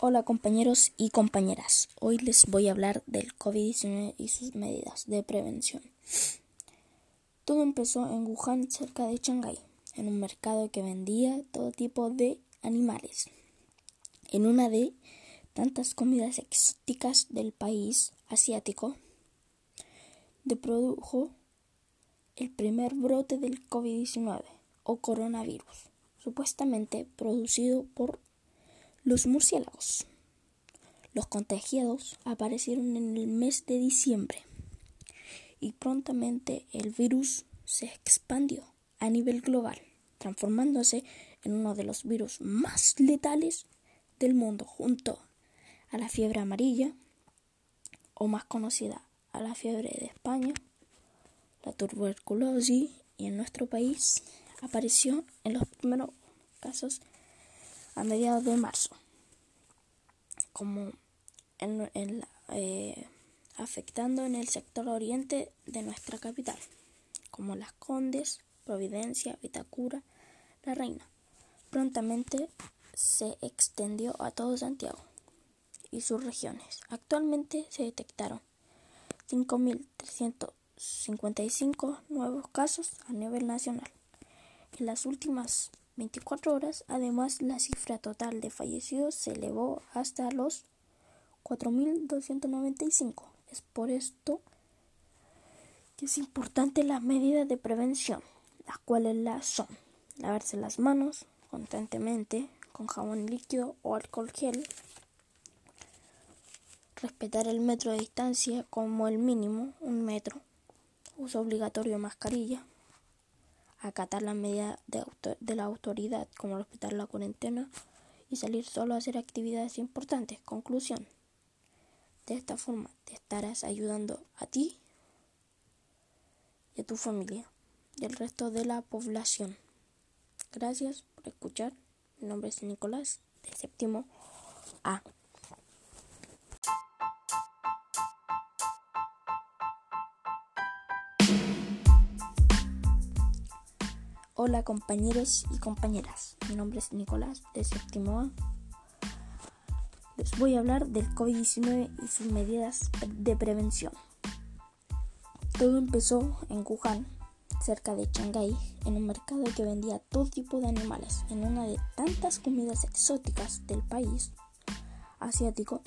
Hola compañeros y compañeras, hoy les voy a hablar del COVID-19 y sus medidas de prevención. Todo empezó en Wuhan, cerca de Shanghái, en un mercado que vendía todo tipo de animales. En una de tantas comidas exóticas del país asiático, de produjo el primer brote del COVID-19 o coronavirus, supuestamente producido por los murciélagos. Los contagiados aparecieron en el mes de diciembre y prontamente el virus se expandió a nivel global, transformándose en uno de los virus más letales del mundo junto a la fiebre amarilla o más conocida a la fiebre de España, la tuberculosis y en nuestro país apareció en los primeros casos a mediados de marzo, como en, eh, afectando en el sector oriente de nuestra capital, como Las Condes, Providencia, Vitacura, La Reina. Prontamente se extendió a todo Santiago y sus regiones. Actualmente se detectaron 5.355 nuevos casos a nivel nacional. En las últimas 24 horas. Además, la cifra total de fallecidos se elevó hasta los 4.295. Es por esto que es importante las medidas de prevención, las cuales las son lavarse las manos constantemente con jabón líquido o alcohol gel, respetar el metro de distancia como el mínimo, un metro, uso obligatorio de mascarilla, acatar las medidas de, la autoridad, como respetar la cuarentena y salir solo a hacer actividades importantes. Conclusión. De esta forma te estarás ayudando a ti y a tu familia y al resto de la población. Gracias por escuchar. Mi nombre es Nicolás, de séptimo A. Hola compañeros y compañeras, mi nombre es Nicolás de séptimo A. Les voy a hablar del COVID-19 y sus medidas de prevención. Todo empezó en Wuhan, cerca de Shanghái, en un mercado que vendía todo tipo de animales. En una de tantas comidas exóticas del país asiático,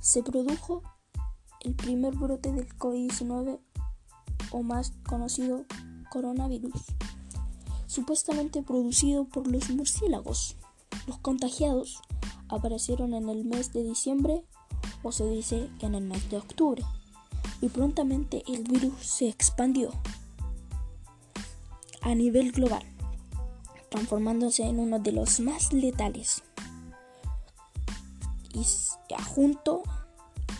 se produjo el primer brote del COVID-19 o más conocido coronavirus supuestamente producido por los murciélagos. Los contagiados aparecieron en el mes de diciembre o se dice que en el mes de octubre y prontamente el virus se expandió a nivel global, transformándose en uno de los más letales junto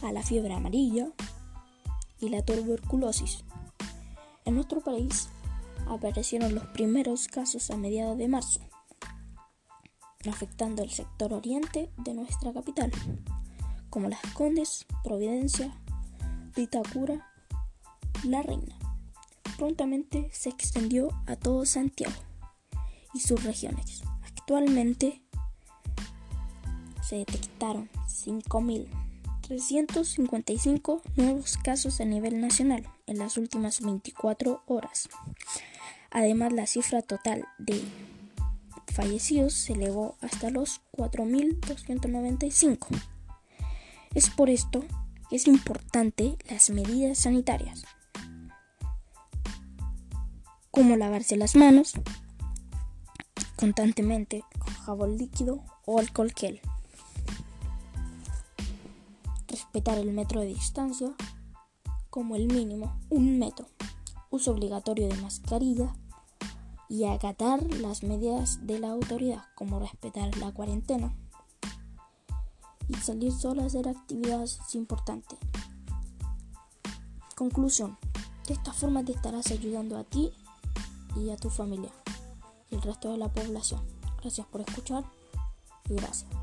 a la fiebre amarilla y la tuberculosis. En nuestro país aparecieron los primeros casos a mediados de marzo, afectando el sector oriente de nuestra capital, como Las Condes, Providencia, Vitacura, La Reina. Prontamente se extendió a todo Santiago y sus regiones. Actualmente se detectaron 5.355 nuevos casos a nivel nacional en las últimas 24 horas. Además, la cifra total de fallecidos se elevó hasta los 4.295. Es por esto que es importante las medidas sanitarias, como lavarse las manos constantemente con jabón líquido o alcohol gel, respetar el metro de distancia como el mínimo un metro uso obligatorio de mascarilla y acatar las medidas de la autoridad, como respetar la cuarentena y salir solo a hacer actividades importantes. Conclusión. De esta forma te estarás ayudando a ti y a tu familia y el resto de la población. Gracias por escuchar y gracias.